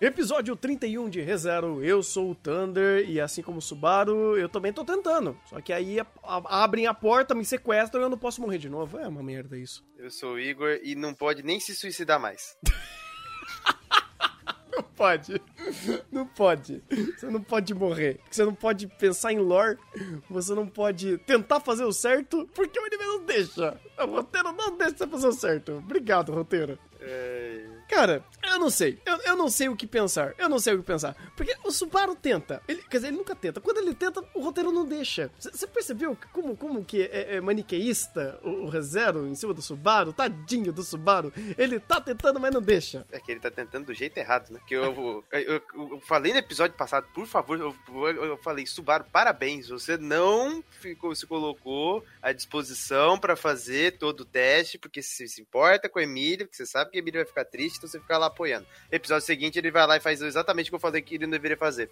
Episódio 31 de ReZero, eu sou o Thunder e assim como o Subaru, eu também tô tentando. Só que aí a, a, abrem a porta, me sequestram e eu não posso morrer de novo. É uma merda isso. Eu sou o Igor e não pode nem se suicidar mais. não pode. Não pode. Você não pode morrer. Você não pode pensar em lore. Você não pode tentar fazer o certo porque o anime não deixa. O roteiro não deixa você fazer o certo. Obrigado, roteiro. Cara, eu não sei. Eu, eu não sei o que pensar. Eu não sei o que pensar. Porque o Subaru tenta. Ele, quer dizer, ele nunca tenta. Quando ele tenta, o roteiro não deixa. Você percebeu como, como que é, é maniqueísta o, o ReZero em cima do Subaru? Tadinho do Subaru. Ele tá tentando, mas não deixa. É que ele tá tentando do jeito errado, né? Que eu, eu, eu, eu falei no episódio passado, por favor, eu, eu, falei, Subaru, parabéns. Você não ficou, se colocou à disposição para fazer todo o teste, porque você se importa com a Emília, porque você sabe que Emília vai ficar triste, então você fica lá apoiando. Episódio seguinte, ele vai lá e faz exatamente o que eu falei que ele não deveria fazer.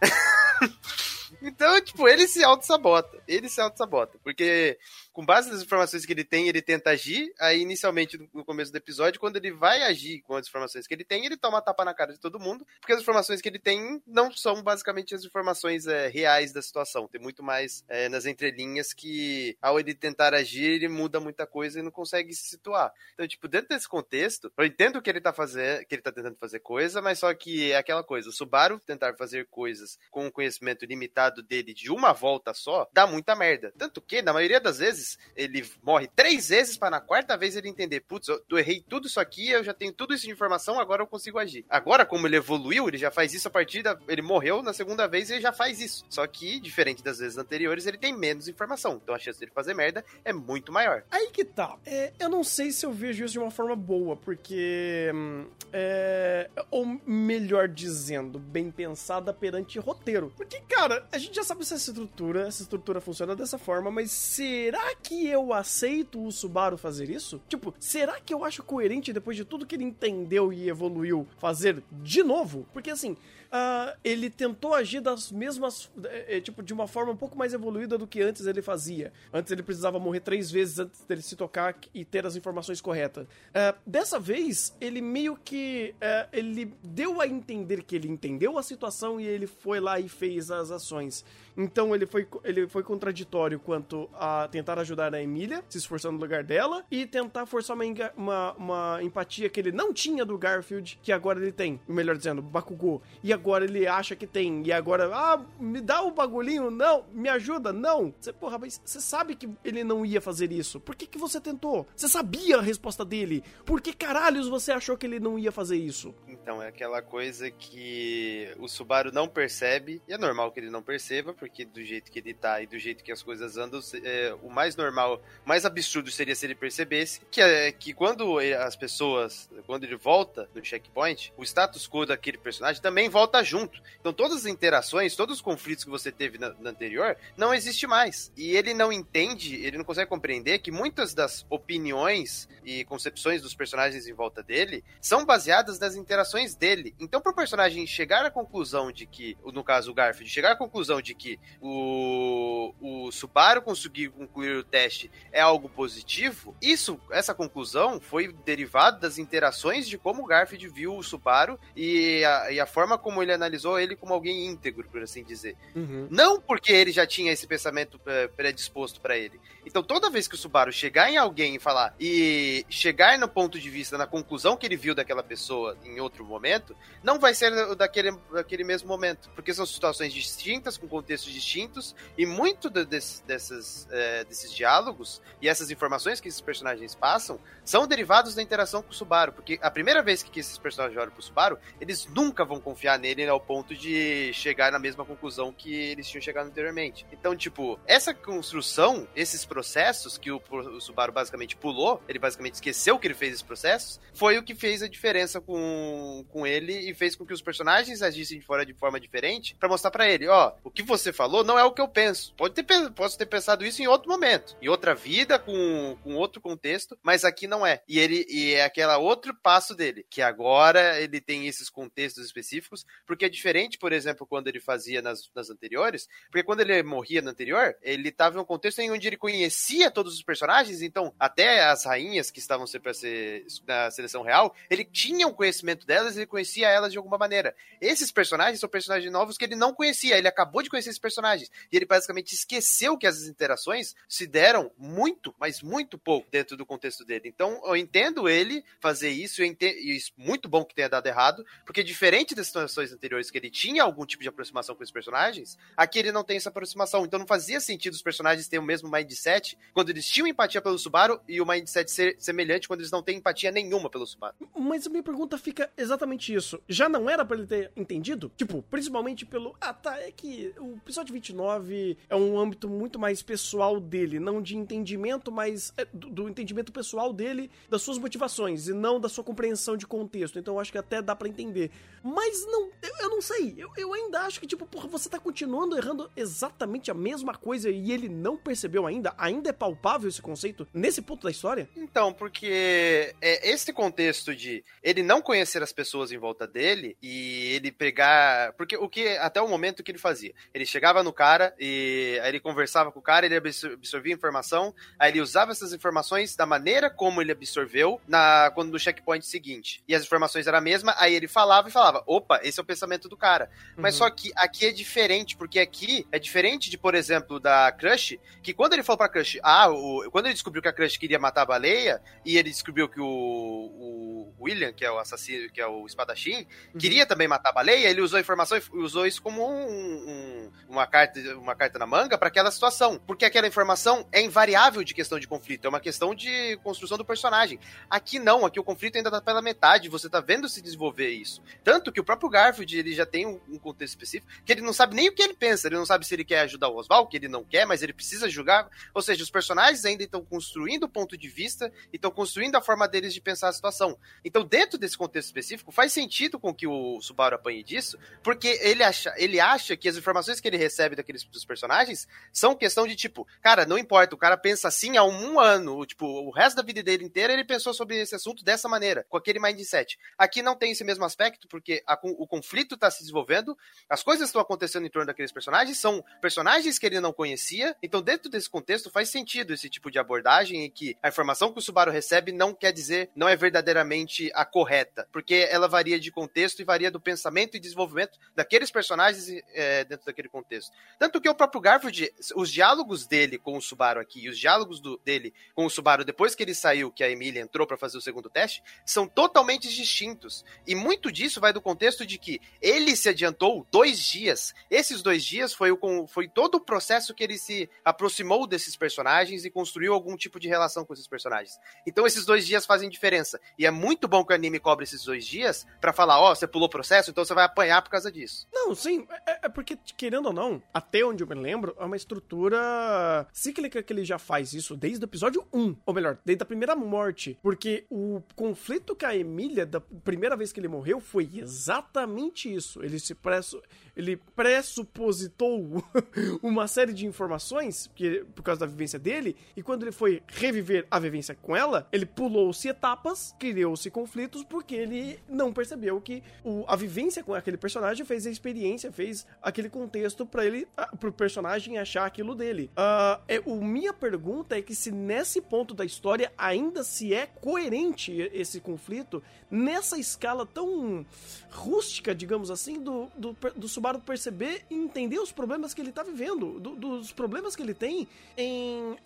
então, tipo, ele se auto-sabota. Ele se auto-sabota. Porque com base nas informações que ele tem, ele tenta agir. Aí, inicialmente, no começo do episódio, quando ele vai agir com as informações que ele tem, ele toma tapa na cara de todo mundo, porque as informações que ele tem não são basicamente as informações é, reais da situação. Tem muito mais é, nas entrelinhas que, ao ele tentar agir, ele muda muita coisa e não consegue se situar. Então, tipo, dentro desse contexto, eu entendo que ele tá fazendo, que ele tá tentando fazer coisa, mas só que é aquela coisa, o Subaru tentar fazer coisas com o conhecimento limitado dele de uma volta só, dá muita merda. Tanto que, na maioria das vezes, vezes, ele morre três vezes para na quarta vez ele entender, putz, eu, errei tudo isso aqui, eu já tenho tudo isso de informação, agora eu consigo agir. Agora, como ele evoluiu, ele já faz isso a partir da. Ele morreu na segunda vez e ele já faz isso. Só que, diferente das vezes anteriores, ele tem menos informação. Então a chance dele fazer merda é muito maior. Aí que tá. É, eu não sei se eu vejo isso de uma forma boa, porque. Hum, é, ou melhor dizendo, bem pensada perante roteiro. Porque, cara, a gente já sabe essa estrutura, essa estrutura funciona dessa forma, mas será que eu aceito o Subaru fazer isso? Tipo, será que eu acho coerente depois de tudo que ele entendeu e evoluiu fazer de novo? Porque assim, uh, ele tentou agir das mesmas. É, tipo, de uma forma um pouco mais evoluída do que antes ele fazia. Antes ele precisava morrer três vezes antes dele se tocar e ter as informações corretas. Uh, dessa vez, ele meio que. Uh, ele deu a entender que ele entendeu a situação e ele foi lá e fez as ações. Então ele foi, ele foi contraditório quanto a tentar ajudar a Emília, se esforçando no lugar dela, e tentar forçar uma, uma, uma, empatia que ele não tinha do Garfield, que agora ele tem. Melhor dizendo, Bakugou. E agora ele acha que tem. E agora, ah, me dá o um bagulhinho, não, me ajuda, não. Você, porra, mas você sabe que ele não ia fazer isso. Por que, que você tentou? Você sabia a resposta dele. Por que caralhos você achou que ele não ia fazer isso? Então, é aquela coisa que o Subaru não percebe, e é normal que ele não perceba, porque do jeito que ele tá e do jeito que as coisas andam, é, o mais normal, o mais absurdo seria se ele percebesse que, é, que quando as pessoas, quando ele volta do checkpoint, o status quo daquele personagem também volta junto. Então todas as interações, todos os conflitos que você teve na, na anterior, não existe mais. E ele não entende, ele não consegue compreender que muitas das opiniões e concepções dos personagens em volta dele são baseadas nas interações dele. Então, para o personagem chegar à conclusão de que, no caso o Garfield, chegar à conclusão de que o, o Subaru conseguir concluir o teste é algo positivo, isso, essa conclusão foi derivada das interações de como o Garfield viu o Subaru e a, e a forma como ele analisou ele como alguém íntegro, por assim dizer. Uhum. Não porque ele já tinha esse pensamento é, predisposto para ele. Então, toda vez que o Subaru chegar em alguém e falar e chegar no ponto de vista, na conclusão que ele viu daquela pessoa em outro momento, não vai ser daquele, daquele mesmo momento, porque são situações distintas, com contextos distintos, e muito de, de, desses, é, desses diálogos e essas informações que esses personagens passam são derivados da interação com o Subaru, porque a primeira vez que esses personagens olham pro Subaru, eles nunca vão confiar nele ao ponto de chegar na mesma conclusão que eles tinham chegado anteriormente. Então, tipo, essa construção, esses processos que o, o Subaru basicamente pulou, ele basicamente esqueceu que ele fez esses processos, foi o que fez a diferença com, com ele e fez com que os personagens agissem de fora de forma diferente para mostrar para ele, ó, o que você falou não é o que eu penso. Pode ter, posso ter pensado isso em outro momento, em outra vida, com, com outro contexto, mas aqui não é. E ele e é aquele outro passo dele, que agora ele tem esses contextos específicos, porque é diferente, por exemplo, quando ele fazia nas, nas anteriores, porque quando ele morria no anterior, ele estava em um contexto em onde ele conhecia todos os personagens, então até as rainhas que estavam sempre a ser na seleção real, ele tinha um conhecimento delas, ele conhecia elas de alguma maneira. Esses personagens são personagens novos que ele não conhecia, ele acabou de conhecer esses personagens, e ele basicamente esqueceu que as interações se deram muito, mas muito pouco dentro do contexto dele. Então, eu entendo ele fazer isso, e muito bom que tenha dado errado, porque diferente das situações anteriores que ele tinha algum tipo de aproximação com os personagens, aqui ele não tem essa aproximação. Então não fazia sentido os personagens terem o mesmo mindset quando eles tinham empatia pelo Subaru e o mindset ser semelhante quando eles não têm empatia nenhuma pelo Subaru. Mas a minha pergunta fica exatamente isso. Já não era para ele ter entendido? Tipo, principalmente pelo. Ah, tá, é que o episódio 29 é um âmbito muito mais pessoal dele, não de entendimento, mas é, do, do, entendimento pessoal dele, das suas motivações e não da sua compreensão de contexto. Então eu acho que até dá para entender. Mas não, eu, eu não sei. Eu, eu, ainda acho que, tipo, porra, você tá continuando errando exatamente a mesma coisa e ele não percebeu ainda? Ainda é palpável esse conceito nesse ponto da história? Então, porque é esse contexto de ele não conhecer as pessoas em volta dele e ele pegar. Porque o que até o momento que ele fazia? Ele chegava no cara e aí ele conversava com o cara, ele absorvia informação, aí ele usava essas informações da maneira como ele absorveu na quando no checkpoint seguinte. E as informações eram a mesma, aí ele falava e falava: opa, esse é o pensamento do cara. Uhum. Mas só que aqui é diferente, porque aqui é diferente de, por exemplo, da Crush, que quando ele falou pra Crush, ah, o, quando ele descobriu que a Crush queria matar a baleia, e ele descobriu que o, o William, que é o assassino, que é o espadachim, uhum. queria também matar a baleia, ele usou a informação e usou isso como um, um, uma, carta, uma carta na manga para aquela situação. Porque aquela informação é invariável de questão de conflito, é uma questão de construção do personagem. Aqui não, aqui o conflito ainda tá pela metade, você tá vendo se desenvolver isso. Tanto que o próprio Garfield, ele já tem um, um contexto específico, que ele não sabe nem o que ele pensa, ele não sabe se ele quer ajudar o Oswald, que ele não quer, mas ele precisa julgar. Ou seja, os personagens ainda estão construindo o ponto de vista e estão construindo a forma deles de pensar a situação. Então, dentro desse contexto específico, faz sentido com que o Subaru apanhe disso, porque ele acha, ele acha que as informações que ele recebe daqueles dos personagens são questão de tipo, cara, não importa, o cara pensa assim há um, ano, tipo, o resto da vida dele inteira ele pensou sobre esse assunto dessa maneira, com aquele mindset. Aqui não tem esse mesmo aspecto, porque a, o conflito está se desenvolvendo, as coisas estão acontecendo em torno daqueles personagens, são personagens que ele não conhecia, então dentro desse contexto faz sentido esse tipo de abordagem em que a informação que o Subaru recebe não quer dizer, não é verdadeiramente a correta, porque ela varia de contexto e varia do pensamento e desenvolvimento daqueles personagens é, dentro daquele contexto. Tanto que o próprio Garfield, os diálogos dele com o Subaru aqui e os diálogos do, dele com o Subaru depois que ele saiu, que a Emília entrou para fazer o segundo teste, são totalmente distintos. E muito disso vai do contexto de que ele se adiantou dois dias. Esses dois dias foi, o, foi todo o processo que ele se aproximou desses personagens e construiu algum tipo de relação com esses personagens. Então esses dois dias fazem diferença. E é muito bom que o anime cobre esses dois dias para falar, ó, oh, você pulou o processo, então você vai apanhar por causa disso. Não, sim, é, é, porque, querendo ou não, até onde eu me lembro, é uma estrutura cíclica que ele já faz isso desde o episódio 1. Ou melhor, desde a primeira morte. Porque o conflito com a Emília, da primeira vez que ele morreu, foi exatamente isso. Ele se presso, ele pressupositou uma série de informações que, por causa da vivência dele, e quando ele foi reviver a vivência com ela, ele pulou-se etapas, criou-se conflitos, porque ele não percebeu que o, a vivência com aquele personagem fez a experiência, fez aquele contexto para ele, pro personagem achar aquilo dele. Uh, é, o minha pergunta é que se nesse ponto da história ainda se é coerente esse conflito, nessa escala tão rústica, digamos assim, do, do, do Subaru perceber e entender os problemas que ele tá vivendo, do, dos problemas que ele tem em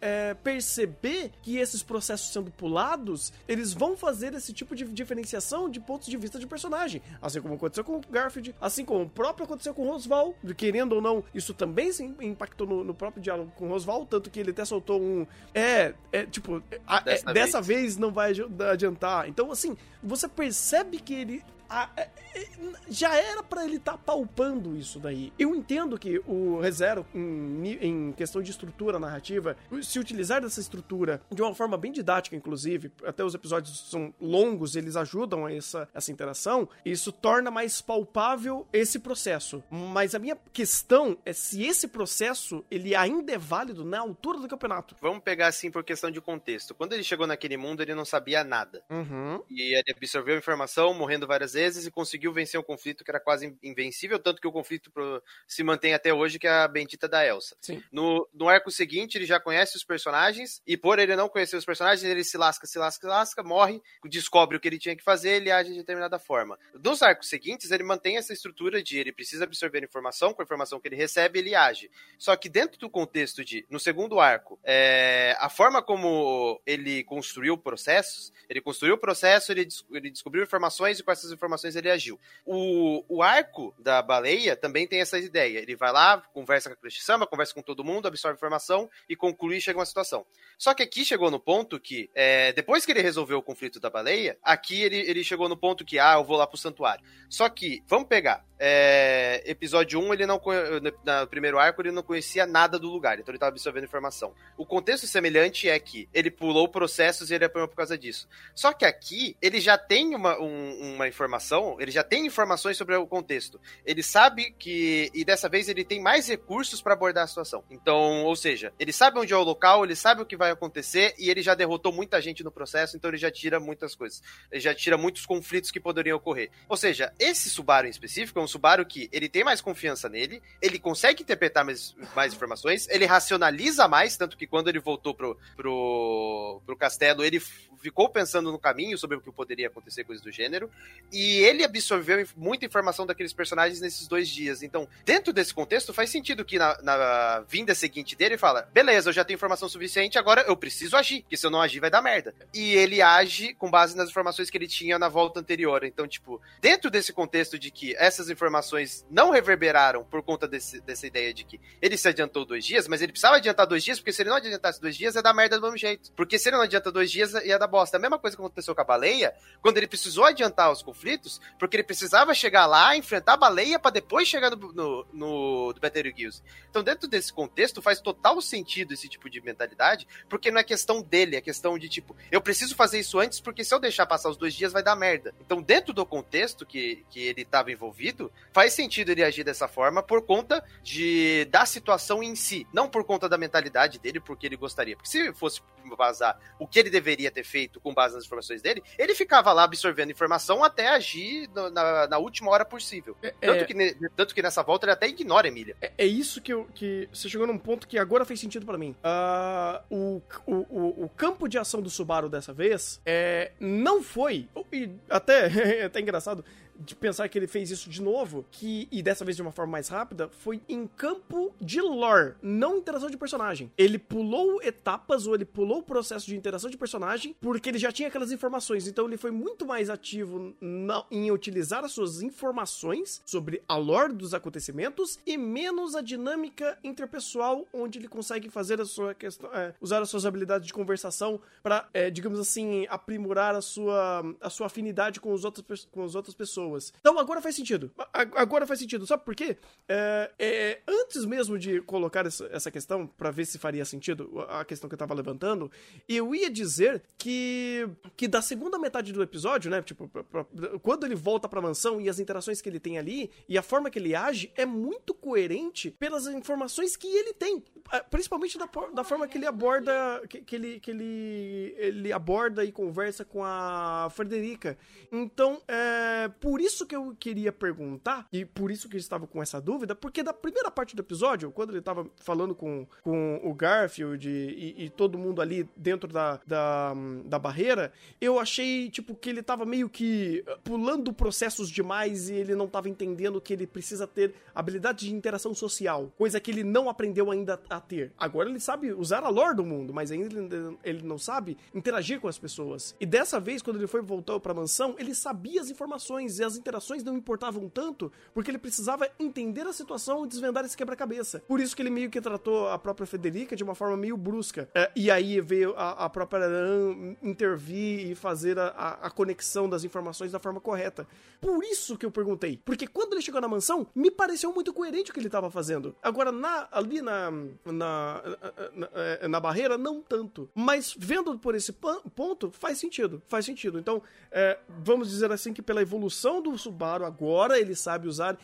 é, perceber que esses processos sendo pulados, eles vão fazer esse tipo de diferenciação de pontos de vista de personagem. Assim como aconteceu com o Garfield, assim como o próprio aconteceu com o Rosval, querendo ou não, isso também se impactou no, no próprio diálogo com o Rosval, tanto que ele até soltou um. É, é tipo, a, dessa, é, vez. dessa vez não vai adiantar. Então, assim, você percebe que ele a, é, é, já era para ele estar tá palpando isso daí. Eu entendo que o ReZero, em, em, questão de estrutura narrativa, se utilizar dessa estrutura de uma forma bem didática, inclusive, até os episódios são longos, eles ajudam a essa, essa interação, isso torna mais palpável esse processo. Mas a minha questão é se esse processo ele ainda é válido na altura do campeonato. Vamos pegar assim por questão de contexto. Quando ele chegou naquele mundo, ele não sabia nada. Uhum. E ele absorveu informação, morrendo várias vezes e conseguiu vencer um conflito que era quase invencível, tanto que o conflito se mantém até hoje, que é a bendita da Elsa. Sim. No, no arco seguinte, ele já conhece os personagens, e por ele não conhecer os personagens, ele se lasca, se lasca, se lasca, morre, descobre o que ele tinha que fazer, ele age de determinada forma. Nos arcos seguintes, ele mantém essa estrutura de ele precisa absorver informação, com a informação que ele recebe, ele age. Só que dentro do contexto de, no segundo arco, é, a forma como ele construiu processos, ele construiu o processo, ele, ele descobriu informações e com essas informações ele agiu. O, o arco da baleia também tem essa ideia. Ele vai lá, conversa com a Krishisama, conversa com todo mundo, absorve informação e conclui e chega uma situação. Só que aqui chegou no ponto que, é, depois que ele resolveu o conflito da baleia, aqui ele, ele chegou no ponto que, ah, eu vou lá pro santuário. Só que, vamos pegar, é, episódio 1, ele não no primeiro arco, ele não conhecia nada do lugar, então ele estava absorvendo informação. O contexto semelhante é que ele pulou processos e ele apanhou por causa disso. Só que aqui, ele já tem uma, um, uma informação, ele já tem informações sobre o contexto. Ele sabe que, e dessa vez ele tem mais recursos para abordar a situação. Então, ou seja, ele sabe onde é o local, ele sabe o que vai acontecer e ele já derrotou muita gente no processo, então ele já tira muitas coisas. Ele já tira muitos conflitos que poderiam ocorrer. Ou seja, esse Subaru em específico é um Subaru que ele tem mais confiança nele, ele consegue interpretar mais, mais informações, ele racionaliza mais, tanto que quando ele voltou pro, pro, pro castelo, ele ficou pensando no caminho sobre o que poderia acontecer, coisas do gênero, e ele absorveu muita informação daqueles personagens nesses dois dias. Então, dentro desse contexto, faz sentido que na, na vinda seguinte dele ele fala: beleza, eu já tenho informação suficiente, agora eu preciso agir, porque se eu não agir vai dar merda. E ele age com base nas informações que ele tinha na volta anterior. Então, tipo, dentro desse contexto de que essas informações não reverberaram por conta desse, dessa ideia de que ele se adiantou dois dias, mas ele precisava adiantar dois dias, porque se ele não adiantasse dois dias, ia dar merda do mesmo jeito. Porque se ele não adianta dois dias, ia dar bosta. A mesma coisa que aconteceu com a baleia, quando ele precisou adiantar os conflitos, porque ele precisava chegar lá, enfrentar a baleia para depois chegar no, no, no do Betelgeuse. Então, dentro desse contexto, faz total sentido esse tipo de mentalidade, porque não é questão dele, é questão de tipo, eu preciso fazer isso antes, porque se eu deixar passar os dois dias vai dar merda. Então, dentro do contexto que, que ele estava envolvido, faz sentido ele agir dessa forma por conta de da situação em si, não por conta da mentalidade dele, porque ele gostaria. Porque se fosse vazar o que ele deveria ter feito com base nas informações dele, ele ficava lá absorvendo informação até agir no, na, na, última hora possível. É, tanto, é... que, tanto que nessa volta ele até ignora a Emília. É, é, isso que, eu, que você chegou num ponto que agora fez sentido para mim. Uh, o, o, o, o, campo de ação do Subaru dessa vez é, não foi, e até é até engraçado, de pensar que ele fez isso de novo, que e dessa vez de uma forma mais rápida, foi em campo de lore, não interação de personagem. Ele pulou etapas ou ele pulou o processo de interação de personagem porque ele já tinha aquelas informações. Então ele foi muito mais ativo na, em utilizar as suas informações sobre a lore dos acontecimentos e menos a dinâmica interpessoal, onde ele consegue fazer a sua questão, é, usar as suas habilidades de conversação para, é, digamos assim, aprimorar a sua, a sua afinidade com, os outros, com as outras pessoas pessoas. Então agora faz sentido. Agora faz sentido. Sabe por quê? É, é, antes mesmo de colocar essa, essa questão, para ver se faria sentido a questão que eu tava levantando, eu ia dizer que, que da segunda metade do episódio, né? Tipo, pra, pra, quando ele volta pra mansão e as interações que ele tem ali e a forma que ele age é muito coerente pelas informações que ele tem. É, principalmente da, da forma que ele aborda. Que, que, ele, que ele, ele aborda e conversa com a Frederica. Então, é, por por isso que eu queria perguntar, e por isso que eu estava com essa dúvida, porque da primeira parte do episódio, quando ele estava falando com, com o Garfield e, e, todo mundo ali dentro da, da, da barreira, eu achei, tipo, que ele estava meio que pulando processos demais e ele não estava entendendo que ele precisa ter habilidade de interação social, coisa que ele não aprendeu ainda a ter. Agora ele sabe usar a lore do mundo, mas ainda ele não sabe interagir com as pessoas. E dessa vez, quando ele foi voltar para a mansão, ele sabia as informações e as interações não importavam tanto, porque ele precisava entender a situação e desvendar esse quebra-cabeça. Por isso que ele meio que tratou a própria Federica de uma forma meio brusca. É, e aí veio a, a própria Aran intervir e fazer a, a, a conexão das informações da forma correta. Por isso que eu perguntei. Porque quando ele chegou na mansão, me pareceu muito coerente o que ele estava fazendo. Agora, na, ali na, na, na, na, é, na barreira, não tanto. Mas vendo por esse ponto, faz sentido. Faz sentido. Então, é, vamos dizer assim que pela evolução do Subaru, agora ele sabe usar,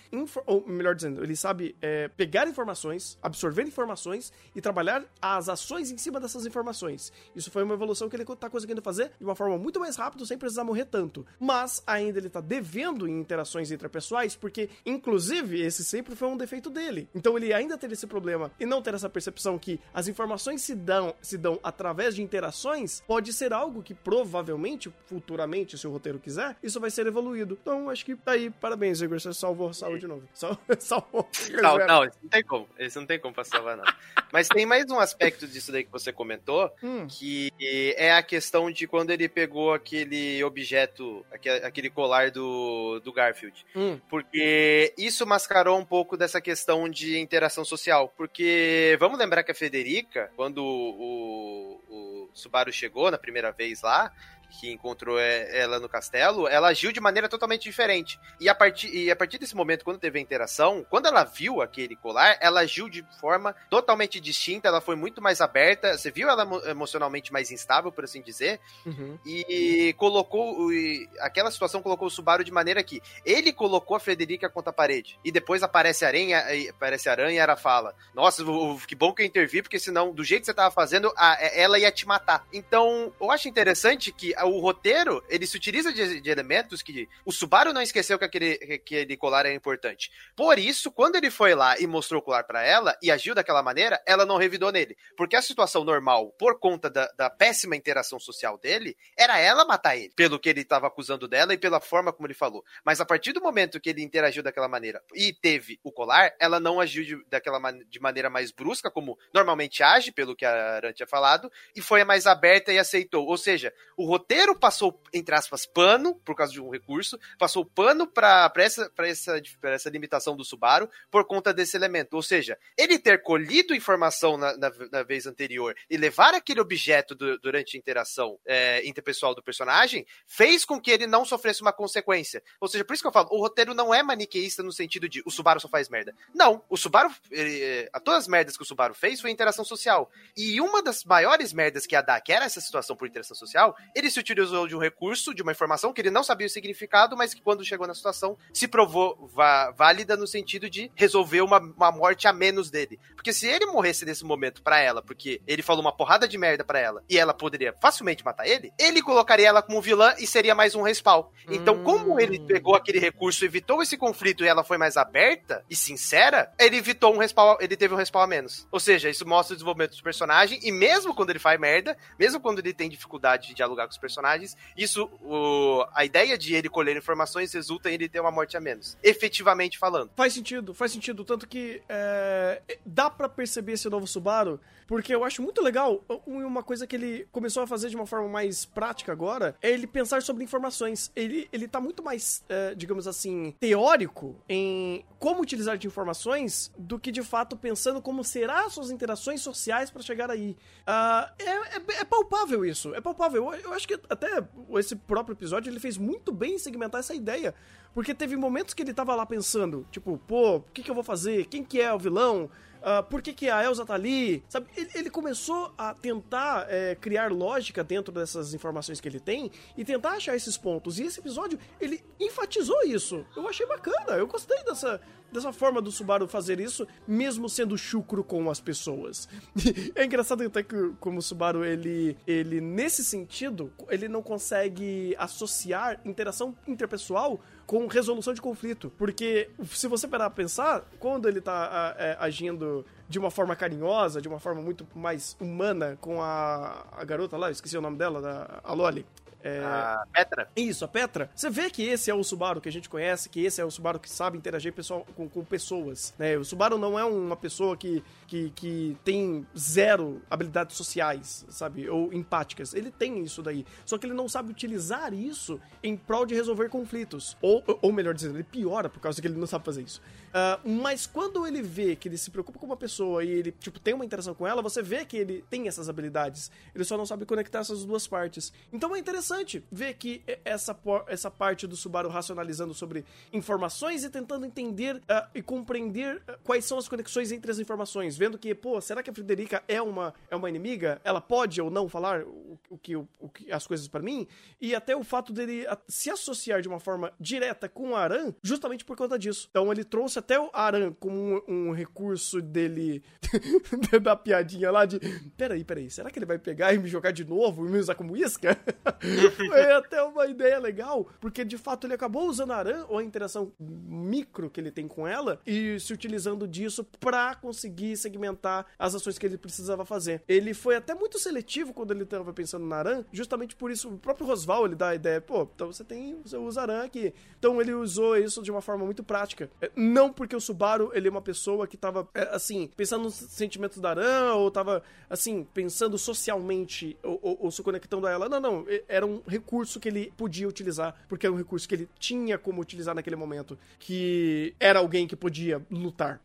ou melhor dizendo, ele sabe é, pegar informações, absorver informações e trabalhar as ações em cima dessas informações. Isso foi uma evolução que ele está conseguindo fazer de uma forma muito mais rápida, sem precisar morrer tanto. Mas ainda ele está devendo em interações interpessoais, porque, inclusive, esse sempre foi um defeito dele. Então ele ainda ter esse problema e não ter essa percepção que as informações se dão, se dão através de interações, pode ser algo que provavelmente, futuramente, se o roteiro quiser, isso vai ser evoluído. Então, acho que tá aí, parabéns, Igor, você salvou, salvou de novo. Sal, salvou. Não, não, isso não tem como. Isso não tem como pra salvar, não. Mas tem mais um aspecto disso daí que você comentou, hum. que é a questão de quando ele pegou aquele objeto, aquele colar do, do Garfield. Hum. Porque isso mascarou um pouco dessa questão de interação social. Porque vamos lembrar que a Federica, quando o, o Subaru chegou na primeira vez lá, que encontrou é, ela no castelo, ela agiu de maneira totalmente diferente. E a, partir, e a partir desse momento, quando teve a interação, quando ela viu aquele colar, ela agiu de forma totalmente distinta, ela foi muito mais aberta. Você viu ela emocionalmente mais instável, por assim dizer, uhum. e colocou. E aquela situação colocou o Subaru de maneira que ele colocou a Frederica contra a parede. E depois aparece a aranha, aparece a aranha e ela fala: Nossa, que bom que eu intervi, porque senão, do jeito que você tava fazendo, a, ela ia te matar. Então, eu acho interessante que o roteiro, ele se utiliza de, de, elementos que o Subaru não esqueceu que aquele, que aquele colar é importante. Por isso, quando ele foi lá e mostrou o colar para ela e agiu daquela maneira, ela não revidou nele. Porque a situação normal, por conta da, da péssima interação social dele, era ela matar ele, pelo que ele estava acusando dela e pela forma como ele falou. Mas a partir do momento que ele interagiu daquela maneira e teve o colar, ela não agiu de, daquela man de maneira mais brusca, como normalmente age, pelo que a Aran tinha falado, e foi mais aberta e aceitou. Ou seja, o roteiro roteiro passou, entre aspas, pano, por causa de um recurso, passou pano para essa, essa, essa limitação do Subaru por conta desse elemento. Ou seja, ele ter colhido informação na, na, na vez anterior e levar aquele objeto do, durante a interação é, interpessoal do personagem fez com que ele não sofresse uma consequência. Ou seja, por isso que eu falo, o roteiro não é maniqueísta no sentido de o Subaru só faz merda. Não, o Subaru, ele, a todas as merdas que o Subaru fez foi interação social. E uma das maiores merdas que ia dar, que era essa situação por interação social, ele se utilizou de um recurso, de uma informação que ele não sabia o significado, mas que quando chegou na situação se provou válida no sentido de resolver uma, uma morte a menos dele. Porque se ele morresse nesse momento para ela, porque ele falou uma porrada de merda para ela e ela poderia facilmente matar ele, ele colocaria ela como vilã e seria mais um respawn. Então, hum. como ele pegou aquele recurso, evitou esse conflito e ela foi mais aberta e sincera, ele evitou um respawn, ele teve um respawn a menos. Ou seja, isso mostra o desenvolvimento do personagem e mesmo quando ele faz merda, mesmo quando ele tem dificuldade de dialogar com os personagens. Isso, o, a ideia de ele colher informações resulta em ele ter uma morte a menos. Efetivamente falando. Faz sentido, faz sentido. Tanto que é, dá para perceber esse novo Subaru, porque eu acho muito legal. Uma coisa que ele começou a fazer de uma forma mais prática agora é ele pensar sobre informações. Ele, ele tá muito mais, é, digamos assim, teórico em como utilizar de informações do que de fato pensando como será suas interações sociais para chegar aí. Uh, é, é, é, palpável isso, é palpável. Eu, eu acho que até esse próprio episódio ele fez muito bem em segmentar essa ideia. Porque teve momentos que ele tava lá pensando, tipo, pô, o que, que eu vou fazer? Quem que é o vilão? Uh, por que, que a Elsa tá ali? Sabe, ele, ele começou a tentar é, criar lógica dentro dessas informações que ele tem e tentar achar esses pontos. E esse episódio, ele enfatizou isso. Eu achei bacana, eu gostei dessa, dessa forma do Subaru fazer isso, mesmo sendo chucro com as pessoas. é engraçado até que como o Subaru, ele, ele, nesse sentido, ele não consegue associar interação interpessoal com resolução de conflito. Porque se você parar pra pensar, quando ele tá é, agindo de uma forma carinhosa, de uma forma muito mais humana com a, a garota lá, esqueci o nome dela, da, a Loli. É... A Petra? Isso, a Petra. Você vê que esse é o Subaru que a gente conhece, que esse é o Subaru que sabe interagir pessoal, com, com pessoas. Né? O Subaru não é uma pessoa que, que, que tem zero habilidades sociais, sabe? Ou empáticas. Ele tem isso daí. Só que ele não sabe utilizar isso em prol de resolver conflitos. Ou, ou melhor dizendo, ele piora por causa que ele não sabe fazer isso. Uh, mas quando ele vê que ele se preocupa com uma pessoa e ele, tipo, tem uma interação com ela, você vê que ele tem essas habilidades. Ele só não sabe conectar essas duas partes. Então é interessante ver que essa, essa parte do Subaru racionalizando sobre informações e tentando entender uh, e compreender uh, quais são as conexões entre as informações. Vendo que, pô, será que a Frederica é uma, é uma inimiga? Ela pode ou não falar o, o que, o, o que, as coisas para mim? E até o fato dele se associar de uma forma direta com o Aran, justamente por conta disso. Então ele trouxe até o Aran como um, um recurso dele da piadinha lá de peraí, peraí, será que ele vai pegar e me jogar de novo e me usar como isca? Foi até uma ideia legal, porque de fato ele acabou usando a Aran, ou a interação micro que ele tem com ela, e se utilizando disso para conseguir segmentar as ações que ele precisava fazer. Ele foi até muito seletivo quando ele estava pensando na Aran, justamente por isso o próprio Rosval ele dá a ideia, pô, então você tem, você usa Aran aqui. Então ele usou isso de uma forma muito prática. Não porque o Subaru, ele é uma pessoa que tava, é, assim, pensando nos sentimentos da Aran, ou tava, assim, pensando socialmente, ou, ou, ou, se conectando a ela. Não, não. Era um recurso que ele podia utilizar, porque era um recurso que ele tinha como utilizar naquele momento. Que era alguém que podia lutar,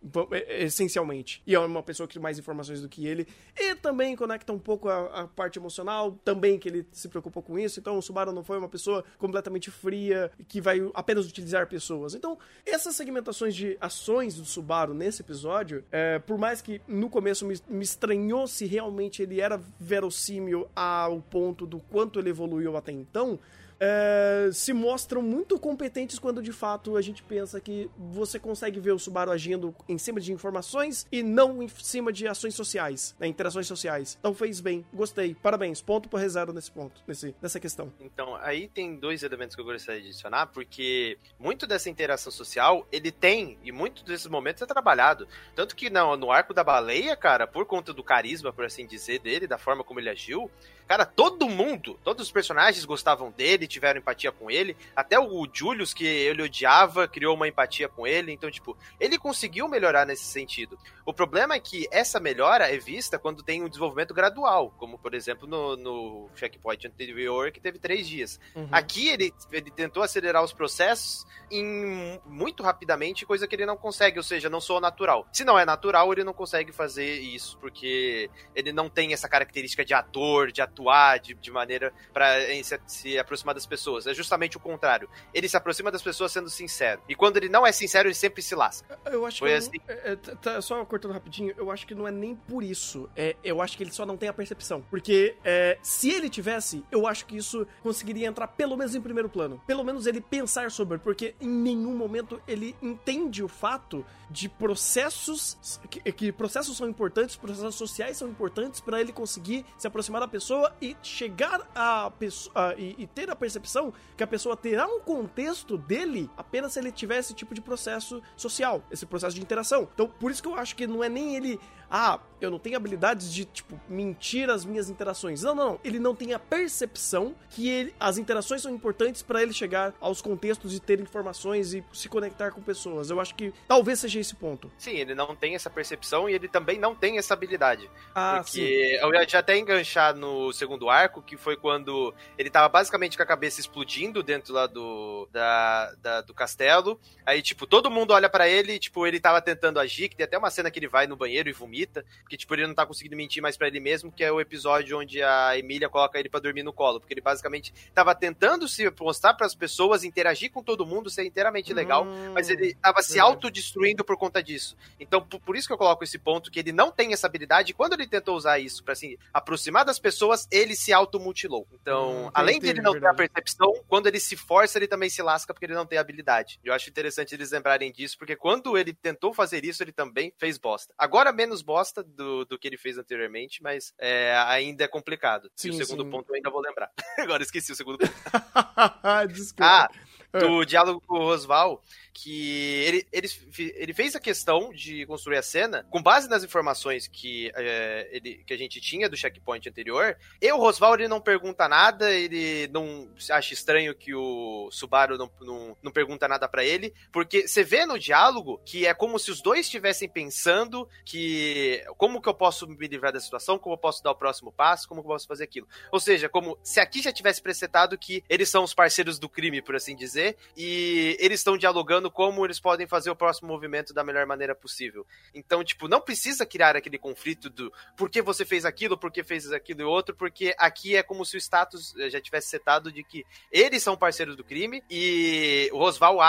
essencialmente. E é uma pessoa que tem mais informações do que ele. E também conecta um pouco a, a parte emocional, também que ele se preocupou com isso. Então o Subaru não foi uma pessoa completamente fria, que vai apenas utilizar pessoas. Então, essas segmentações de ações do Subaru nesse episódio, é, por mais que no começo me, me estranhou se realmente ele era verossímil ao ponto do quanto ele evoluiu até então, é, se mostram muito competentes quando de fato a gente pensa que você consegue ver o Subaru agindo em cima de informações e não em cima de ações sociais, né, interações sociais. Então fez bem, gostei, parabéns, ponto por rezero nesse ponto, nesse, nessa questão. Então, aí tem dois elementos que eu gostaria de adicionar, porque muito dessa interação social ele tem, e muito desses momentos é trabalhado. Tanto que não, no arco da baleia, cara, por conta do carisma, por assim dizer, dele, da forma como ele agiu, Cara, todo mundo, todos os personagens gostavam dele, tiveram empatia com ele. Até o Julius, que ele odiava, criou uma empatia com ele. Então, tipo, ele conseguiu melhorar nesse sentido. O problema é que essa melhora é vista quando tem um desenvolvimento gradual, como por exemplo no, no checkpoint anterior, que teve três dias. Uhum. Aqui ele, ele tentou acelerar os processos em muito rapidamente, coisa que ele não consegue, ou seja, não soa natural. Se não é natural, ele não consegue fazer isso, porque ele não tem essa característica de ator, de ator atuar de, de maneira para se, se, aproximar das pessoas. É justamente o contrário. Ele se aproxima das pessoas sendo sincero. E quando ele não é sincero, ele sempre se lasca. Eu acho Foi que. Assim. É, é, tá, só cortando rapidinho, eu acho que não é nem por isso. É, eu acho que ele só não tem a percepção. Porque é, se ele tivesse, eu acho que isso conseguiria entrar pelo menos em primeiro plano. Pelo menos ele pensar sobre, porque em nenhum momento ele entende o fato de processos que, que processos são importantes, processos sociais são importantes para ele conseguir se aproximar da pessoa e chegar a pessoa e, e, ter a percepção que a pessoa terá um contexto dele apenas se ele tiver esse tipo de processo social, esse processo de interação. Então, por isso que eu acho que não é nem ele ah, eu não tenho habilidades de, tipo, mentir as minhas interações. Não, não, não. Ele não tem a percepção que ele, as interações são importantes para ele chegar aos contextos e ter informações e se conectar com pessoas. Eu acho que talvez seja esse ponto. Sim, ele não tem essa percepção e ele também não tem essa habilidade. Ah, porque sim. eu ia até enganchar no segundo arco, que foi quando ele tava basicamente com a cabeça explodindo dentro lá do, da, da do castelo. Aí, tipo, todo mundo olha para ele, tipo, ele tava tentando agir, que tem até uma cena que ele vai no banheiro e vomita porque, tipo, ele não tá conseguindo mentir mais para ele mesmo, que é o episódio onde a Emília coloca ele para dormir no colo, porque ele basicamente tava tentando se mostrar para as pessoas, interagir com todo mundo, ser inteiramente legal, hum, mas ele tava se autodestruindo por conta disso. Então, por, isso que eu coloco esse ponto, que ele não tem essa habilidade, e quando ele tentou usar isso para assim, aproximar das pessoas, ele se automutilou. Então, hum, além de ele não verdade. ter a percepção, quando ele se força, ele também se lasca porque ele não tem habilidade. Eu acho interessante eles lembrarem disso, porque quando ele tentou fazer isso, ele também fez bosta. Agora menos bosta do, do que ele fez anteriormente, mas é, ainda é complicado. Sim, e o segundo sim. ponto eu ainda vou lembrar. Agora esqueci o segundo ponto. Desculpa. Ah, do diálogo com o Rosval, que ele, ele, ele fez a questão de construir a cena com base nas informações que, é, ele, que a gente tinha do checkpoint anterior. E o Rosval ele não pergunta nada, ele não acha estranho que o Subaru não, não, não pergunta nada para ele, porque você vê no diálogo que é como se os dois estivessem pensando que como que eu posso me livrar da situação, como eu posso dar o próximo passo, como eu posso fazer aquilo. Ou seja, como se aqui já tivesse precetado que eles são os parceiros do crime, por assim dizer, e eles estão dialogando como eles podem fazer o próximo movimento da melhor maneira possível. Então, tipo, não precisa criar aquele conflito do por que você fez aquilo, por que fez aquilo e outro, porque aqui é como se o status eh, já tivesse setado de que eles são parceiros do crime e o Rosval,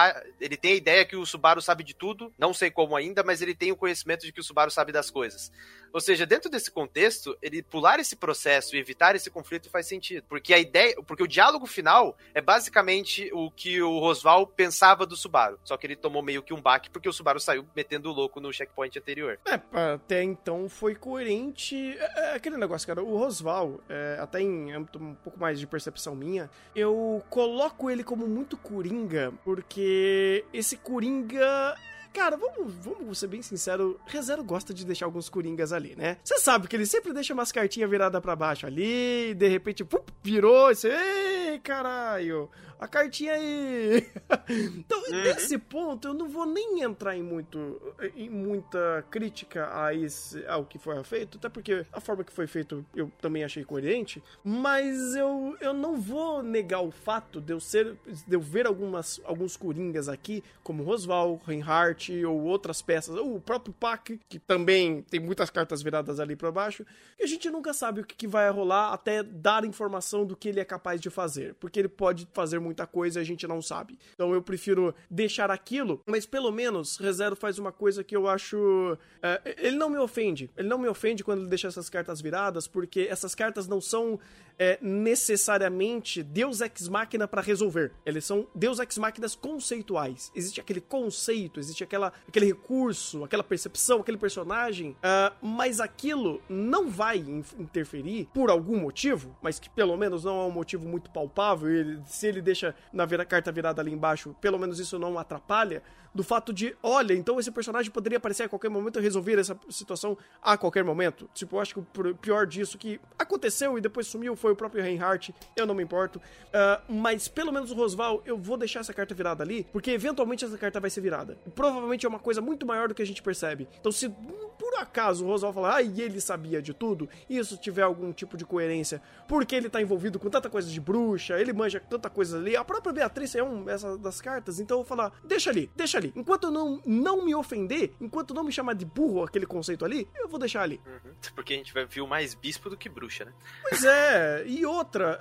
ele tem a ideia que o Subaru sabe de tudo, não sei como ainda, mas ele tem o conhecimento de que o Subaru sabe das coisas. Ou seja, dentro desse contexto, ele pular esse processo e evitar esse conflito faz sentido. Porque a ideia. Porque o diálogo final é basicamente o que o Rosval pensava do Subaru. Só que ele tomou meio que um baque porque o Subaru saiu metendo o louco no checkpoint anterior. É, até então foi coerente. É, é aquele negócio, cara. O Rosval, é, até em âmbito um pouco mais de percepção minha, eu coloco ele como muito coringa, porque esse coringa Cara, vamos, vamos ser bem sincero, Rezero gosta de deixar alguns coringas ali, né? Você sabe que ele sempre deixa umas cartinhas viradas para baixo ali, de repente, pup, virou, e você, ei, caralho, a cartinha aí. então, uhum. nesse ponto, eu não vou nem entrar em muito em muita crítica a esse, ao que foi feito, até porque a forma que foi feito eu também achei coerente, mas eu, eu não vou negar o fato de eu ser de eu ver algumas alguns coringas aqui, como Rosval, Reinhardt ou outras peças, ou o próprio Pac, que também tem muitas cartas viradas ali para baixo, que a gente nunca sabe o que, que vai rolar até dar informação do que ele é capaz de fazer, porque ele pode fazer muito muita coisa e a gente não sabe. Então eu prefiro deixar aquilo, mas pelo menos ReZero faz uma coisa que eu acho. É, ele não me ofende. Ele não me ofende quando ele deixa essas cartas viradas, porque essas cartas não são é, necessariamente Deus Ex Machina para resolver. Eles são Deus Ex Máquinas conceituais. Existe aquele conceito, existe aquela, aquele recurso, aquela percepção, aquele personagem, uh, mas aquilo não vai interferir por algum motivo, mas que pelo menos não é um motivo muito palpável. Ele, se ele deixa na vira, carta virada ali embaixo, pelo menos isso não atrapalha do fato de, olha, então esse personagem poderia aparecer a qualquer momento e resolver essa situação a qualquer momento. Tipo, eu acho que o pior disso que aconteceu e depois sumiu foi o próprio Reinhardt, eu não me importo. Uh, mas pelo menos o Rosval, eu vou deixar essa carta virada ali, porque eventualmente essa carta vai ser virada. E provavelmente é uma coisa muito maior do que a gente percebe. Então, se por acaso o Rosval falar, ah, e ele sabia de tudo, e isso tiver algum tipo de coerência, porque ele tá envolvido com tanta coisa de bruxa, ele manja tanta coisa ali, a própria Beatriz é um essa das cartas, então eu vou falar, deixa ali, deixa ali. Enquanto eu não, não me ofender, enquanto não me chamar de burro aquele conceito ali, eu vou deixar ali. Uhum. Porque a gente vai ver mais bispo do que bruxa, né? Pois é, e outra,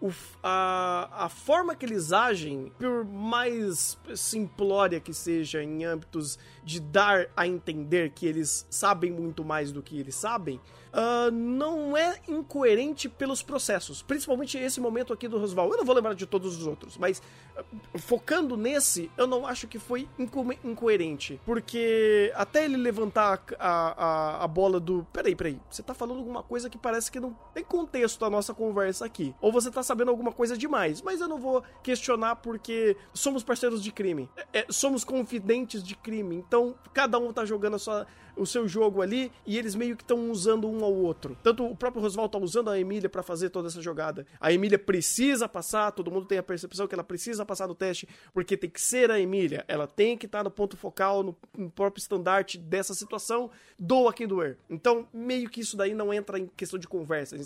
uh, o, a, a forma que eles agem, por mais simplória que seja em âmbitos de dar a entender que eles sabem muito mais do que eles sabem, uh, não é incoerente pelos processos. Principalmente esse momento aqui do Rosval. Eu não vou lembrar de todos os outros, mas uh, focando nesse, eu não acho que foi inco incoerente. Porque até ele levantar a, a, a bola do. Peraí, peraí, você tá falando alguma coisa que parece que não tem contexto a nossa conversa aqui. Ou você tá sabendo alguma coisa demais. Mas eu não vou questionar porque somos parceiros de crime. É, somos confidentes de crime. Então cada um tá jogando a sua o seu jogo ali e eles meio que estão usando um ao outro. Tanto o próprio Roswell tá usando a Emília para fazer toda essa jogada. A Emília precisa passar, todo mundo tem a percepção que ela precisa passar no teste, porque tem que ser a Emília. Ela tem que estar tá no ponto focal, no, no próprio estandarte dessa situação, doa quem doer. Então, meio que isso daí não entra em questão de conversa.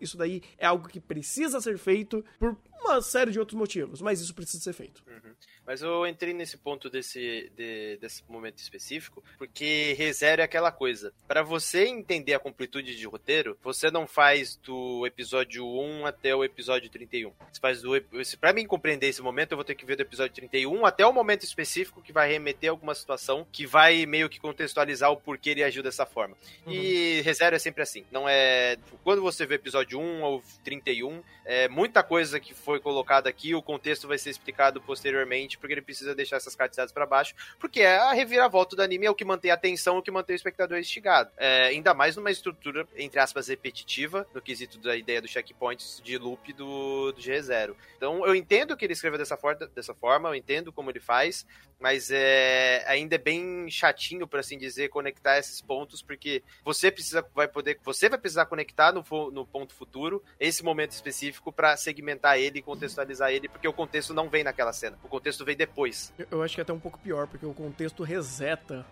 Isso daí é algo que precisa ser feito por uma série de outros motivos, mas isso precisa ser feito. Uhum. Mas eu entrei nesse ponto desse, de, desse momento específico, porque ReZero é aquela coisa. Para você entender a completude de roteiro, você não faz do episódio 1 até o episódio 31. Você faz do. Pra mim compreender esse momento, eu vou ter que ver do episódio 31 até o momento específico que vai remeter a alguma situação que vai meio que contextualizar o porquê ele agiu dessa forma. Uhum. E ReZero é sempre assim. Não é. Quando você vê o episódio 1 ou 31, é muita coisa que foi colocada aqui, o contexto vai ser explicado posteriormente porque ele precisa deixar essas cartas para baixo, porque é a reviravolta do anime, é o que mantém a atenção que mantém o espectador instigado. É, ainda mais numa estrutura, entre aspas, repetitiva, no quesito da ideia do checkpoints de loop do, do G0. Então eu entendo que ele escreveu dessa, for dessa forma, eu entendo como ele faz, mas é, ainda é bem chatinho, por assim dizer, conectar esses pontos, porque você precisa, vai poder, você vai precisar conectar no, no ponto futuro esse momento específico para segmentar ele e contextualizar ele, porque o contexto não vem naquela cena, o contexto vem depois. Eu, eu acho que é até um pouco pior, porque o contexto reseta.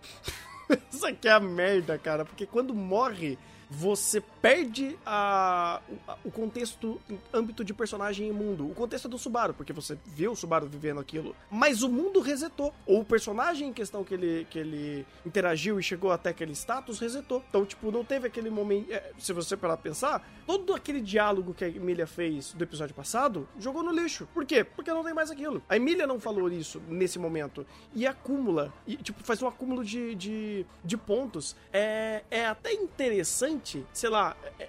Isso aqui é a merda, cara, porque quando morre você perde a, o, o contexto âmbito de personagem e mundo. O contexto é do Subaru, porque você viu o Subaru vivendo aquilo. Mas o mundo resetou. Ou o personagem em questão que ele, que ele interagiu e chegou até aquele status resetou. Então, tipo, não teve aquele momento. É, se você parar pra pensar, todo aquele diálogo que a Emília fez do episódio passado jogou no lixo. Por quê? Porque não tem mais aquilo. A Emília não falou isso nesse momento. E acumula. E, tipo, faz um acúmulo de, de, de pontos. É, é até interessante sei lá, é,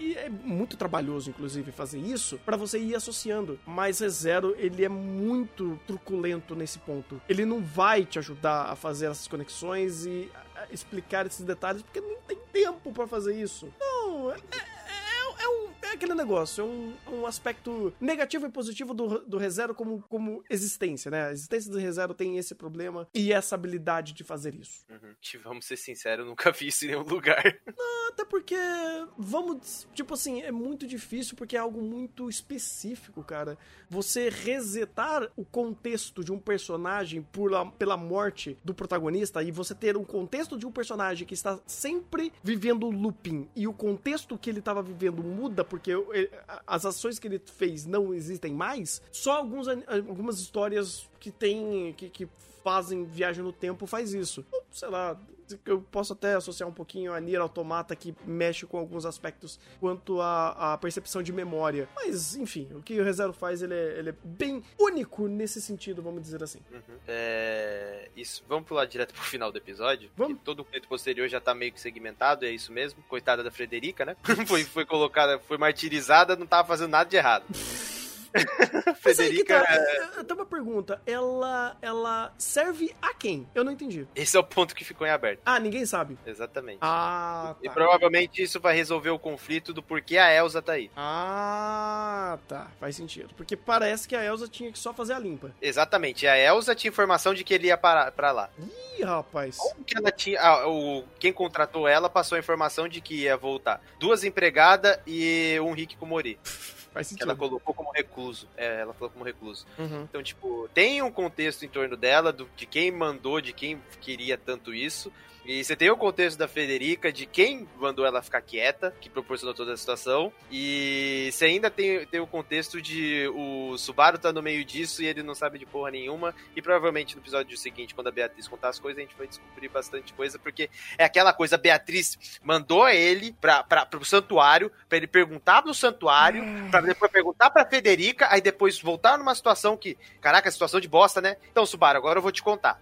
é, é, muito trabalhoso, inclusive, fazer isso para você ir associando. Mas ReZero, ele é muito truculento nesse ponto. Ele não vai te ajudar a fazer essas conexões e explicar esses detalhes, porque não tem tempo para fazer isso. Não, é, é, é é aquele negócio, é um, um aspecto negativo e positivo do, do ReZero como, como existência, né? A existência do ReZero tem esse problema e essa habilidade de fazer isso. Uhum. Vamos ser sinceros, eu nunca vi isso em nenhum lugar. Não, até porque, vamos, tipo assim, é muito difícil porque é algo muito específico, cara. Você resetar o contexto de um personagem por pela morte do protagonista e você ter um contexto de um personagem que está sempre vivendo looping e o contexto que ele estava vivendo muda porque as ações que ele fez não existem mais, só alguns, algumas histórias que tem. que, que fazem viagem no tempo faz isso. Sei lá, eu posso até associar um pouquinho a Nier Automata, que mexe com alguns aspectos quanto à, percepção de memória. Mas, enfim, o que o ReZero faz, ele é, ele é bem único nesse sentido, vamos dizer assim. Uhum. É... Isso, vamos pular direto pro final do episódio. Vamos. Todo o peito posterior já tá meio que segmentado, é isso mesmo. Coitada da Frederica, né? foi, foi colocada, foi martirizada, não tava fazendo nada de errado. Federica. Tá, eu tenho uma pergunta. Ela, ela serve a quem? Eu não entendi. Esse é o ponto que ficou em aberto. Ah, ninguém sabe. Exatamente. Ah, tá. E provavelmente isso vai resolver o conflito do porquê a Elsa tá aí. Ah, tá. Faz sentido. Porque parece que a Elsa tinha que só fazer a limpa. Exatamente. A Elsa tinha informação de que ele ia para, pra lá. Ih, rapaz. Como que ela tinha. Ah, o, quem contratou ela passou a informação de que ia voltar. Duas empregadas e um Rick Kumori. Faz sentido. Que ela colocou como recluso. É, ela falou como recluso. Uhum. Então, tipo, tem um contexto em torno dela, do, de quem mandou, de quem queria tanto isso. E você tem o contexto da Federica, de quem mandou ela ficar quieta, que proporcionou toda a situação. E você ainda tem, tem o contexto de o Subaru tá no meio disso e ele não sabe de porra nenhuma. E provavelmente no episódio seguinte, quando a Beatriz contar as coisas, a gente vai descobrir bastante coisa, porque é aquela coisa, a Beatriz mandou ele pra, pra, pro santuário, pra ele perguntar no santuário, hum. pra depois perguntar pra Federica, aí depois voltar numa situação que, caraca, situação de bosta, né? Então, Subaru, agora eu vou te contar.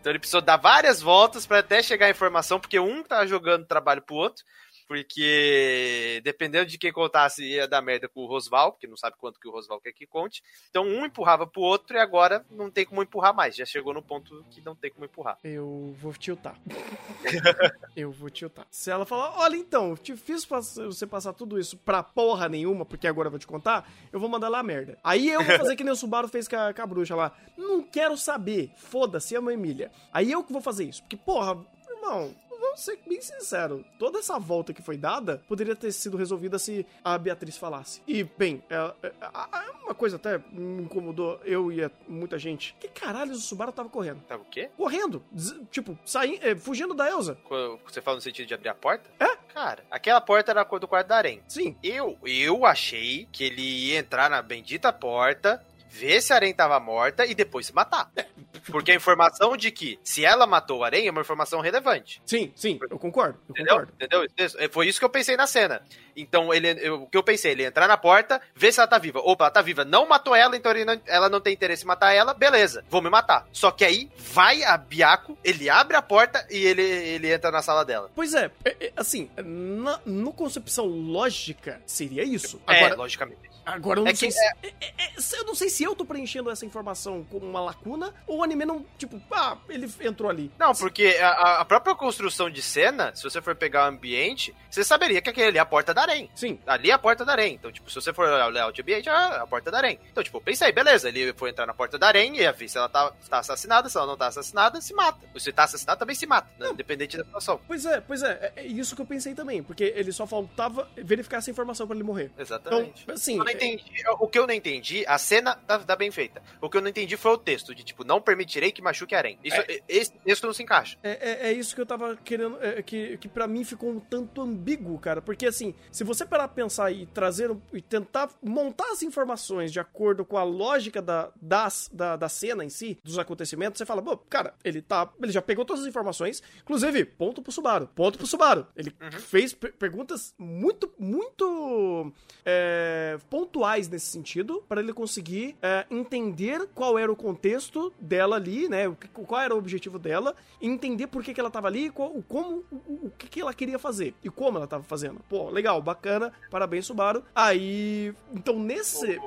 Então ele precisou dar várias voltas para até chegar a informação, porque um tá jogando trabalho pro outro, porque dependendo de quem contasse ia dar merda com o Rosval, porque não sabe quanto que o Rosval quer que conte. Então um empurrava pro outro e agora não tem como empurrar mais. Já chegou no ponto que não tem como empurrar. Eu vou tiltar. eu vou tiltar. Se ela falar, olha então, te fiz você passar tudo isso pra porra nenhuma, porque agora eu vou te contar, eu vou mandar lá a merda. Aí eu vou fazer que nem o Subaru fez com a, com a bruxa lá. Não quero saber. Foda-se, ama Emília. Aí eu que vou fazer isso. Porque, porra, irmão, vamos ser bem sincero, toda essa volta que foi dada poderia ter sido resolvida se a Beatriz falasse. E, bem, é, é, é, uma coisa até me incomodou eu e muita gente. Que caralho o Subaru tava correndo? Tava o quê? Correndo. Tipo, saindo, é, fugindo da Elsa. Você fala no sentido de abrir a porta? É? Cara, aquela porta era a cor do quarto da Arém. Sim. Eu, eu achei que ele ia entrar na bendita porta, ver se a Arém tava morta e depois se matar. É, porque a informação de que se ela matou o Aranha é uma informação relevante. Sim, sim, eu concordo. Eu Entendeu? concordo. Entendeu? É, foi isso que eu pensei na cena. Então, ele, eu, o que eu pensei, ele entrar na porta, ver se ela tá viva. Opa, ela tá viva. Não matou ela, então não, ela não tem interesse em matar ela, beleza, vou me matar. Só que aí vai a Biaco, ele abre a porta e ele, ele entra na sala dela. Pois é, é, é assim, na, no concepção lógica, seria isso. É, Agora, logicamente. Agora eu não, é sei que, se, é... eu não sei se eu tô preenchendo essa informação como uma lacuna ou a anime não, tipo, ah, ele entrou ali. Não, porque a, a própria construção de cena, se você for pegar o ambiente, você saberia que aquele ali é a porta da Arém. Sim. Ali é a porta da Arém. Então, tipo, se você for olhar o ambiente, é a porta da Arém. Então, tipo, pensei, beleza, ele foi entrar na porta da Arém e ver se ela tá, tá assassinada, se ela não tá assassinada, se mata. Se tá assassinada, também se mata, né? independente da situação. Pois é, pois é, é isso que eu pensei também, porque ele só faltava verificar essa informação pra ele morrer. Exatamente. Então, assim, Eu não entendi. O que eu não entendi, a cena tá, tá bem feita. O que eu não entendi foi o texto, de tipo, não permitirei que machuque Arém. Isso, Esse texto não se encaixa. É, é, é isso que eu tava querendo. É, que, que para mim ficou um tanto ambíguo, cara. Porque assim, se você parar pra pensar e trazer e tentar montar as informações de acordo com a lógica da, das, da, da cena em si, dos acontecimentos, você fala, pô, cara, ele tá. Ele já pegou todas as informações. Inclusive, ponto pro Subaru. Ponto pro Subaru. Ele fez per- perguntas muito, muito é, pontuais nesse sentido, para ele conseguir é, entender qual era o contexto dela ali, né? o Qual era o objetivo dela, entender por que, que ela tava ali, qual, o- como, o, o- o que, que ela queria fazer e como ela tava fazendo. Pô, legal, bacana, parabéns, Subaru. Aí, então nesse,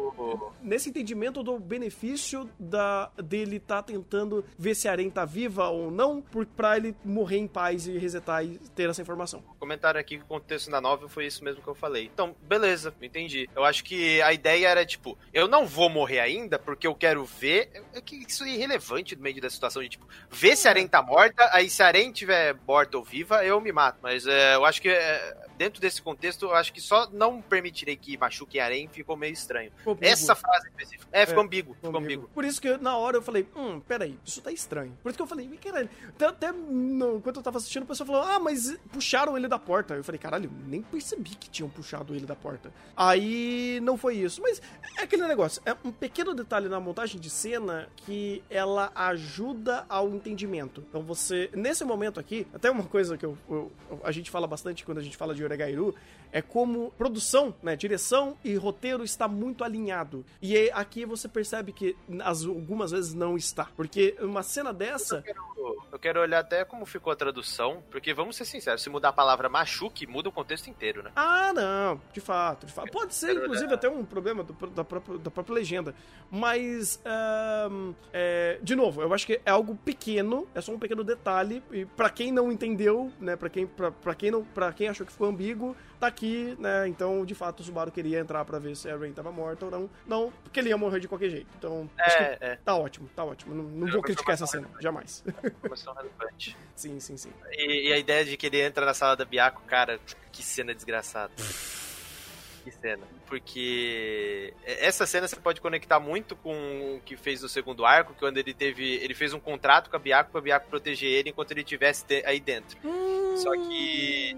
nesse entendimento do benefício da, dele tá tentando ver se a Aren tá viva ou não, por, pra ele morrer em paz e resetar e ter essa informação. Comentaram aqui que o contexto da novel foi isso mesmo que eu falei. Então, beleza, entendi. Eu acho que a ideia era, tipo, eu não vou morrer ainda porque eu quero ver. É que isso é irrelevante no meio da situação de, tipo, ver se a Aren tá morta, aí se a Aren tiver morta ou viva, eu me mato. Mas é, eu acho que é, dentro desse contexto, eu acho que só não permitirei que machuque a Aren ficou meio estranho. Pô, Essa frase específica. É, ficou É, ambíguo, ficou ambíguo. Por isso que na hora eu falei, hum, peraí, isso tá estranho. Por isso que eu falei, caralho. Até, até no- enquanto eu tava assistindo, o pessoal falou, ah, mas puxaram ele da porta. Eu falei, caralho, nem percebi que tinham puxado ele da porta. Aí não foi isso. Mas é aquele negócio, é um pequeno detalhe na montagem de cena que ela ajuda ao entendimento. Então você, nesse momento aqui, até uma coisa que eu, eu- a gente fala bastante quando a gente fala de Oregairu, é como produção, né, direção e roteiro está muito alinhado. E aí, aqui você percebe que as, algumas vezes não está. Porque uma cena dessa. Eu quero olhar até como ficou a tradução, porque vamos ser sinceros, se mudar a palavra machuque, muda o contexto inteiro, né? Ah, não, de fato, de fato. Pode ser, Quero inclusive, olhar. até um problema do- da, própria, da própria legenda. Mas, é, de novo, eu acho que é algo pequeno, é só um pequeno detalhe. E pra quem não entendeu, né, pra quem, pra, pra quem, não, pra quem achou que ficou ambíguo, tá aqui, né? Então, de fato, o Subaru queria entrar pra ver se a Rain tava morta ou não. Não, porque ele ia morrer de qualquer jeito. Então, acho que É, é, tá ótimo, tá ótimo. Não, não vou criticar essa cena, jamais. informação relevante. sim, sim, sim. E, e a ideia de que ele entra na sala da Biaco, cara, que cena desgraçada. que cena. Porque essa cena você pode conectar muito com o que fez no segundo arco, quando ele teve. Ele fez um contrato com a Biaco pra Biaco proteger ele enquanto ele estivesse aí dentro. Só que-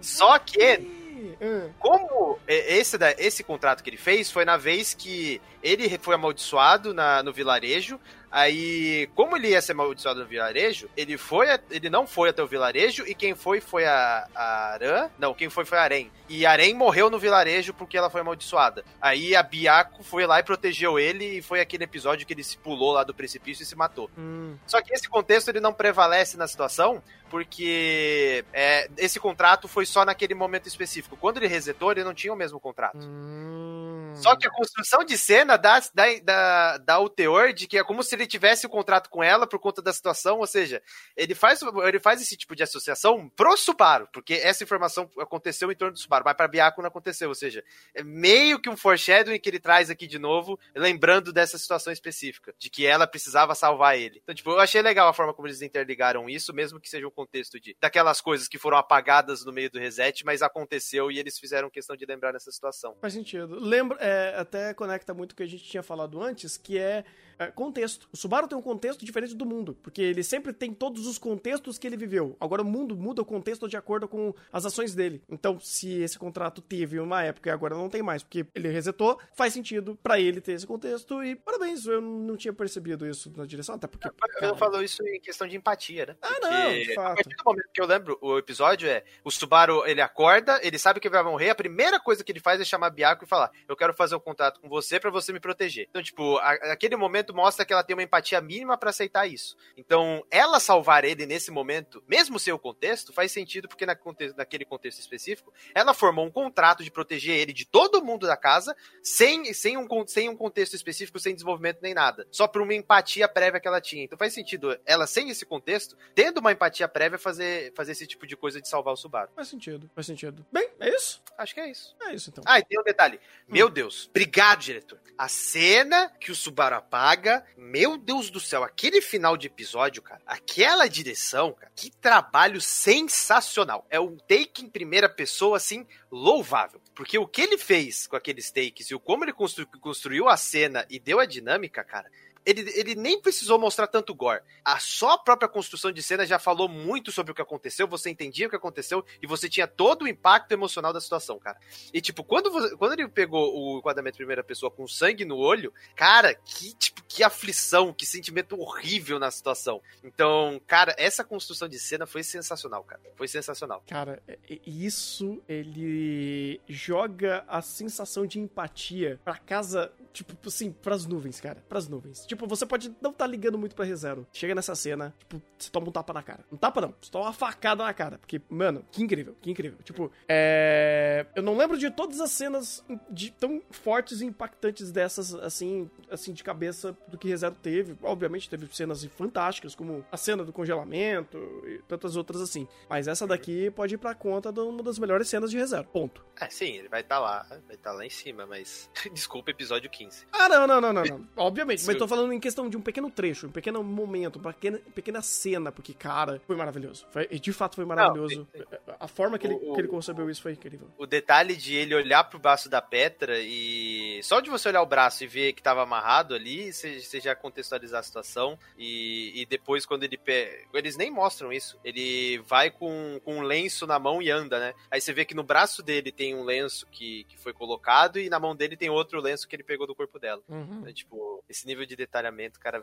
Só que Hum. como é, esse, esse contrato que ele fez foi na vez que ele foi amaldiçoado na, no vilarejo. Aí, como ele ia ser amaldiçoado no vilarejo, ele foi, ele não foi até o vilarejo e quem foi foi a, a Aran. Não, quem foi foi a Arém. E a Arém morreu no vilarejo porque ela foi amaldiçoada. Aí a Biaco foi lá e protegeu ele e foi aquele episódio que ele se pulou lá do precipício e se matou. Hum. Só que esse contexto ele não prevalece na situação, porque é, esse contrato foi só naquele momento específico. Quando ele resetou, ele não tinha o mesmo contrato. Hum. Só que a construção de cena dá, dá, dá, dá o teor de que é como se ele tivesse o contrato com ela por conta da situação, ou seja, ele faz, ele faz esse tipo de associação pro Subaru, porque essa informação aconteceu em torno do Subaru, mas pra Biaco não aconteceu, ou seja, é meio que um foreshadowing que ele traz aqui de novo, lembrando dessa situação específica, de que ela precisava salvar ele. Então, tipo, eu achei legal a forma como eles interligaram isso, mesmo que seja um contexto de daquelas coisas que foram apagadas no meio do reset, mas aconteceu e eles fizeram questão de lembrar nessa situação. Faz sentido. Lembra, é, até conecta muito o que a gente tinha falado antes, que é, é, contexto. O Subaru tem um contexto diferente do mundo, porque ele sempre tem todos os contextos que ele viveu. Agora o mundo muda o contexto de acordo com as ações dele. Então, se esse contrato teve uma época e agora não tem mais, porque ele resetou, faz sentido pra ele ter esse contexto e parabéns, eu não tinha percebido isso na direção, até porque... Eu cara, falo isso em questão de empatia, né? Ah, não, de fato. A partir do momento que eu lembro, o episódio é: o Subaru ele acorda, ele sabe que vai morrer, a primeira coisa que ele faz é chamar a Biako e falar: Eu quero fazer um contrato com você pra você me proteger. Então, tipo, a- aquele momento momento mostra que ela tem uma empatia mínima para aceitar isso. Então, ela salvar ele nesse momento, mesmo sem o contexto, faz sentido porque na, naquele contexto específico, ela formou um contrato de proteger ele de todo mundo da casa, sem, sem, um, sem um contexto específico, sem desenvolvimento nem nada. Só por uma empatia prévia que ela tinha. Então faz sentido ela, sem esse contexto, tendo uma empatia prévia, fazer, fazer esse tipo de coisa de salvar o Subaru. Faz sentido, faz sentido. Bem, é isso? Acho que é isso. É isso então. Ah, e tem um detalhe. Hum. Meu Deus, obrigado, diretor. A cena que o Subaru apaga, meu Deus do céu, aquele final de episódio, cara, aquela direção, cara, que trabalho sensacional. É um take em primeira pessoa, assim, louvável. Porque o que ele fez com aqueles takes e o como ele constru construiu a cena e deu a dinâmica, cara, ele, ele nem precisou mostrar tanto gore. A só própria construção de cena já falou muito sobre o que aconteceu, você entendia o que aconteceu e você tinha todo o impacto emocional da situação, cara. E, tipo, quando, você, quando ele pegou o enquadramento primeira pessoa com sangue no olho, cara, que, tipo, que aflição, que sentimento horrível na situação. Então, cara, essa construção de cena foi sensacional, cara. Foi sensacional. Cara, isso ele joga a sensação de empatia pra casa, tipo, assim, pras nuvens, cara. Pras nuvens. Tipo, você pode não estar tá ligando muito pra ReZero. Chega nessa cena, tipo, você toma um tapa na cara. Um tapa não, você toma uma facada na cara. Porque, mano, que incrível, que incrível. Tipo, é. Eu não lembro de todas as cenas de, tão fortes e impactantes dessas, assim, assim, de cabeça do que ReZero teve. Obviamente teve cenas fantásticas, como a cena do congelamento e tantas outras assim. Mas essa daqui pode ir pra conta de uma das melhores cenas de ReZero. Ponto. É, sim, ele vai estar tá lá, vai estar tá lá em cima, mas. Desculpa, episódio 15. Ah, não, não, não, não, não. Obviamente, mas tô falando falando em questão de um pequeno trecho, um pequeno momento, uma pequena, pequena cena, porque, cara, foi maravilhoso. Foi, de fato foi maravilhoso. Não, a forma que ele, o, que ele concebeu isso foi incrível. O detalhe de ele olhar pro braço da Petra e. Só de você olhar o braço e ver que tava amarrado ali, você já contextualizar a situação. E, e depois, quando ele. Pe... Eles nem mostram isso. Ele vai com, com um lenço na mão e anda, né? Aí você vê que no braço dele tem um lenço que, que foi colocado e na mão dele tem outro lenço que ele pegou do corpo dela. Uhum. É, tipo, esse nível de detalhamento, cara,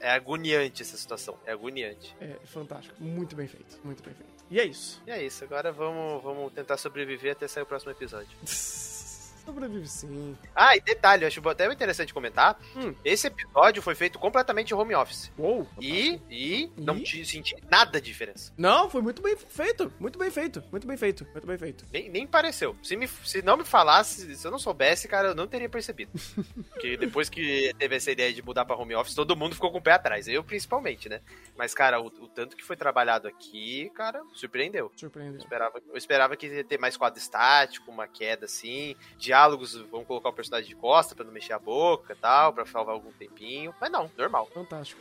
é agoniante essa situação. É agoniante. É fantástico. Muito bem feito. Muito bem feito. E é isso. E é isso. Agora vamos, vamos tentar sobreviver até sair o próximo episódio. Sobrevive sim. Ah, e detalhe, acho até interessante comentar. Hum. Esse episódio foi feito completamente home office. Uou. E, e, e? não senti nada de diferença. Não, foi muito bem feito. Muito bem feito. Muito bem feito. Muito bem feito. Nem, nem pareceu. Se, me, se não me falasse, se eu não soubesse, cara, eu não teria percebido. Porque depois que teve essa ideia de mudar pra home office, todo mundo ficou com o pé atrás. Eu principalmente, né? Mas, cara, o, o tanto que foi trabalhado aqui, cara, surpreendeu. Surpreendeu. Eu esperava, eu esperava que ia ter mais quadro estático, uma queda assim, de diálogos, vamos colocar o personagem de costa para não mexer a boca e tal, para salvar algum tempinho. Mas não, normal. Fantástico.